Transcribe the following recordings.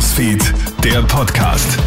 Newsfeed, der Podcast.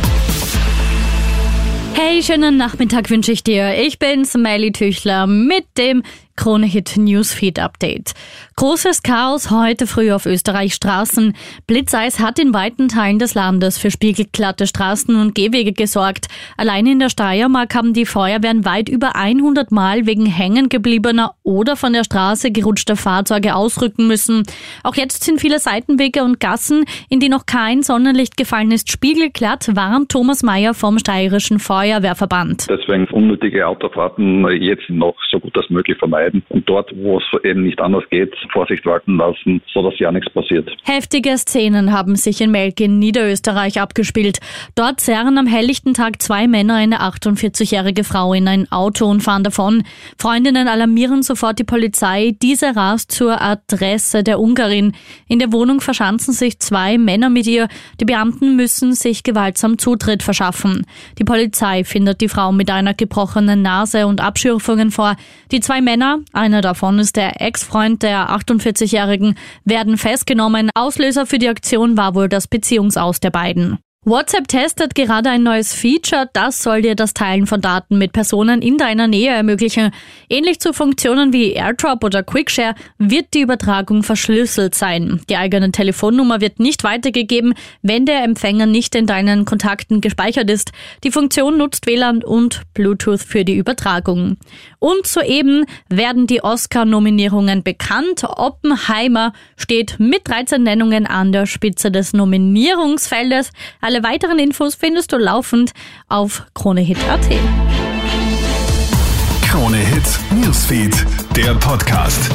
Hey, schönen Nachmittag wünsche ich dir. Ich bin Smiley Tüchler mit dem Kronehit Newsfeed Update. Großes Chaos heute früh auf Österreichs Straßen. Blitzeis hat in weiten Teilen des Landes für spiegelglatte Straßen und Gehwege gesorgt. Allein in der Steiermark haben die Feuerwehren weit über 100 Mal wegen hängen gebliebener oder von der Straße gerutschter Fahrzeuge ausrücken müssen. Auch jetzt sind viele Seitenwege und Gassen, in die noch kein Sonnenlicht gefallen ist, spiegelglatt, warnt Thomas Mayer vom Steirischen Feuerwehrverband. Deswegen unnötige Autofahrten jetzt noch so gut als möglich vermeiden vermeiden und dort, wo es eben nicht anders geht, Vorsicht walten lassen, so dass ja nichts passiert. Heftige Szenen haben sich in Melk in Niederösterreich abgespielt. Dort zerren am helllichten Tag zwei Männer eine 48-jährige Frau in ein Auto und fahren davon. Freundinnen alarmieren sofort die Polizei. Diese rast zur Adresse der Ungarin. In der Wohnung verschanzen sich zwei Männer mit ihr. Die Beamten müssen sich gewaltsam Zutritt verschaffen. Die Polizei findet die Frau mit einer gebrochenen Nase und Abschürfungen vor. Die zwei Männer einer davon ist der Ex-Freund der 48-Jährigen, werden festgenommen. Auslöser für die Aktion war wohl das Beziehungsaus der beiden. WhatsApp testet gerade ein neues Feature, das soll dir das Teilen von Daten mit Personen in deiner Nähe ermöglichen. Ähnlich zu Funktionen wie AirDrop oder Quickshare wird die Übertragung verschlüsselt sein. Die eigene Telefonnummer wird nicht weitergegeben, wenn der Empfänger nicht in deinen Kontakten gespeichert ist. Die Funktion nutzt WLAN und Bluetooth für die Übertragung. Und soeben werden die Oscar-Nominierungen bekannt. Oppenheimer steht mit 13 Nennungen an der Spitze des Nominierungsfeldes. Alle weiteren Infos findest du laufend auf KroneHit.at. KroneHit Newsfeed, der Podcast.